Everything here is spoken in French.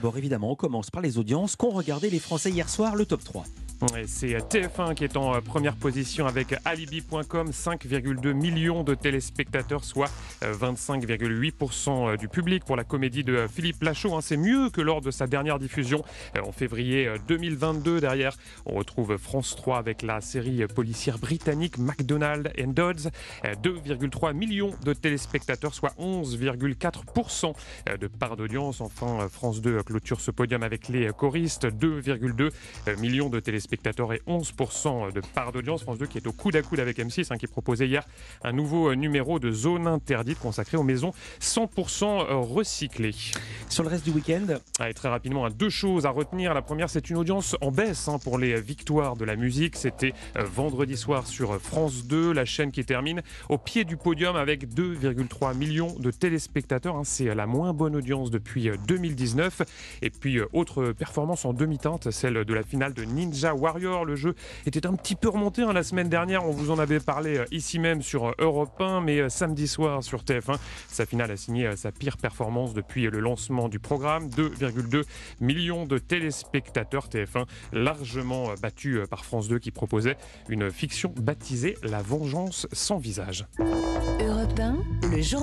Bon, évidemment, on commence par les audiences qu'ont regardé les Français hier soir, le top 3. C'est TF1 qui est en euh, première position avec Alibi.com, 5,2 millions de téléspectateurs, soit 25,8% euh, euh, du public pour la comédie de Philippe Lachaud. Hein. C'est mieux que lors de sa dernière diffusion en février 2022. Derrière, on retrouve France 3 avec la série policière britannique McDonald and Dodds, 2,3 millions de téléspectateurs, soit 11,4% de part d'audience. Enfin, France 2 clôture ce podium avec les choristes, 2,2 millions de téléspectateurs spectateurs et 11% de part d'audience. France 2 qui est au coude à coude avec M6, hein, qui proposait hier un nouveau euh, numéro de zone interdite consacré aux maisons 100% euh, recyclées. Sur le reste du week-end Allez, Très rapidement, hein, deux choses à retenir. La première, c'est une audience en baisse hein, pour les victoires de la musique. C'était euh, vendredi soir sur France 2, la chaîne qui termine au pied du podium avec 2,3 millions de téléspectateurs. C'est la moins bonne audience depuis 2019. Et puis, autre performance en demi-teinte, celle de la finale de Ninja Warrior. Le jeu était un petit peu remonté hein, la semaine dernière. On vous en avait parlé euh, ici même sur euh, Europe 1, mais euh, samedi soir sur TF1, sa finale a signé sa pire performance depuis le lancement du programme. 2,2 millions de téléspectateurs TF1, largement battu par France 2 qui proposait une fiction baptisée La vengeance sans visage. Europe 1, le journal.